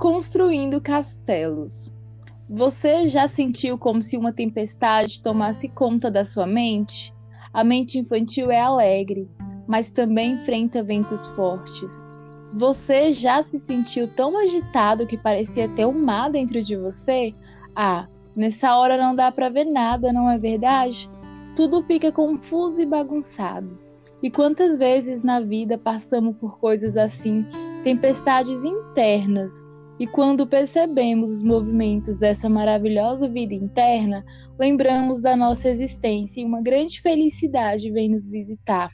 Construindo castelos. Você já sentiu como se uma tempestade tomasse conta da sua mente? A mente infantil é alegre, mas também enfrenta ventos fortes. Você já se sentiu tão agitado que parecia ter um mar dentro de você? Ah, nessa hora não dá para ver nada, não é verdade? Tudo fica confuso e bagunçado. E quantas vezes na vida passamos por coisas assim, tempestades internas, e quando percebemos os movimentos dessa maravilhosa vida interna, lembramos da nossa existência e uma grande felicidade vem nos visitar.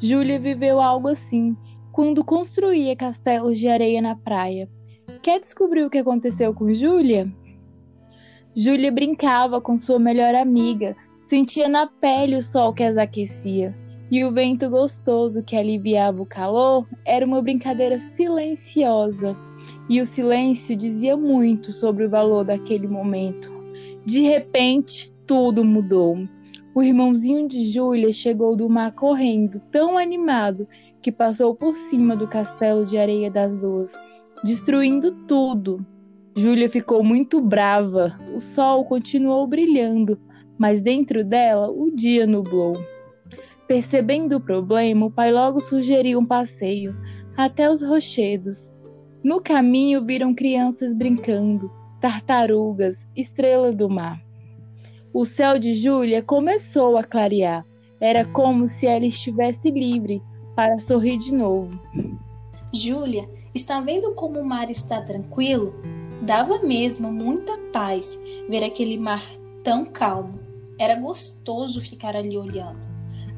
Júlia viveu algo assim quando construía castelos de areia na praia. Quer descobrir o que aconteceu com Júlia? Júlia brincava com sua melhor amiga, sentia na pele o sol que as aquecia. E o vento gostoso que aliviava o calor era uma brincadeira silenciosa e o silêncio dizia muito sobre o valor daquele momento. De repente, tudo mudou. O irmãozinho de Júlia chegou do mar correndo, tão animado, que passou por cima do castelo de areia das duas, destruindo tudo. Júlia ficou muito brava. O sol continuou brilhando, mas dentro dela o dia nublou. Percebendo o problema, o pai logo sugeriu um passeio até os rochedos, no caminho viram crianças brincando, tartarugas, estrelas do mar. O céu de Júlia começou a clarear. Era como se ela estivesse livre para sorrir de novo. Júlia, está vendo como o mar está tranquilo? Dava mesmo muita paz ver aquele mar tão calmo. Era gostoso ficar ali olhando.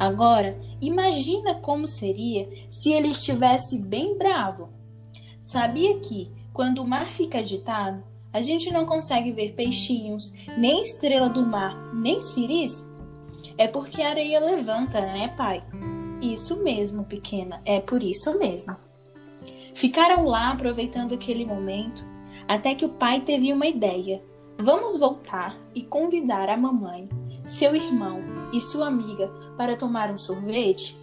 Agora, imagina como seria se ele estivesse bem bravo. Sabia que, quando o mar fica agitado, a gente não consegue ver peixinhos, nem estrela do mar, nem ciris? É porque a areia levanta, né, pai? Isso mesmo, pequena, é por isso mesmo. Ficaram lá aproveitando aquele momento, até que o pai teve uma ideia. Vamos voltar e convidar a mamãe, seu irmão e sua amiga para tomar um sorvete?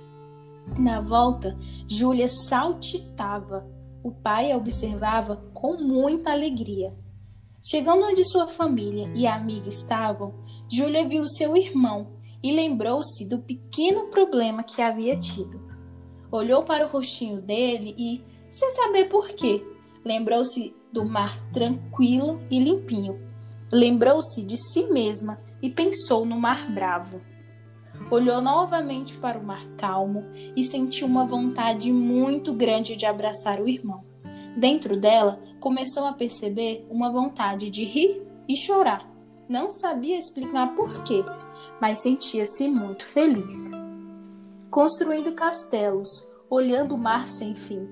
Na volta, Júlia saltitava o pai a observava com muita alegria. Chegando onde sua família e a amiga estavam, Júlia viu seu irmão e lembrou-se do pequeno problema que havia tido. Olhou para o rostinho dele e, sem saber por quê, lembrou-se do mar tranquilo e limpinho. Lembrou-se de si mesma e pensou no mar bravo. Olhou novamente para o mar calmo e sentiu uma vontade muito grande de abraçar o irmão. Dentro dela, começou a perceber uma vontade de rir e chorar. Não sabia explicar por quê, mas sentia-se muito feliz. Construindo castelos, olhando o mar sem fim,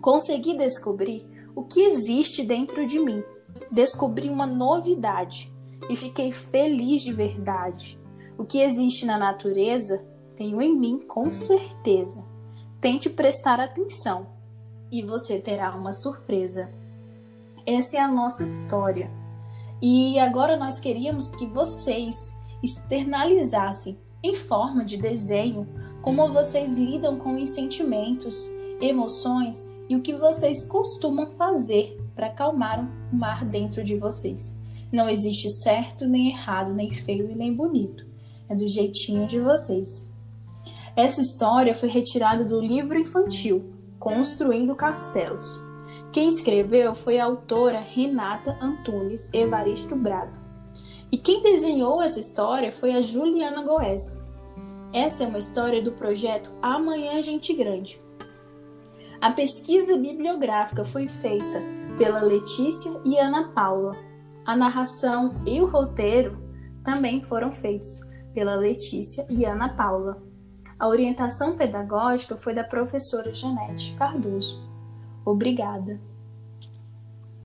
consegui descobrir o que existe dentro de mim. Descobri uma novidade e fiquei feliz de verdade. O que existe na natureza, tenho em mim com certeza. Tente prestar atenção e você terá uma surpresa. Essa é a nossa história. E agora nós queríamos que vocês externalizassem em forma de desenho como vocês lidam com os sentimentos, emoções e o que vocês costumam fazer para acalmar o mar dentro de vocês. Não existe certo, nem errado, nem feio e nem bonito é do jeitinho de vocês. Essa história foi retirada do livro infantil Construindo Castelos. Quem escreveu foi a autora Renata Antunes Evaristo Braga. E quem desenhou essa história foi a Juliana Goes. Essa é uma história do projeto Amanhã Gente Grande. A pesquisa bibliográfica foi feita pela Letícia e Ana Paula. A narração e o roteiro também foram feitos pela Letícia e Ana Paula. A orientação pedagógica foi da professora Janete Cardoso. Obrigada.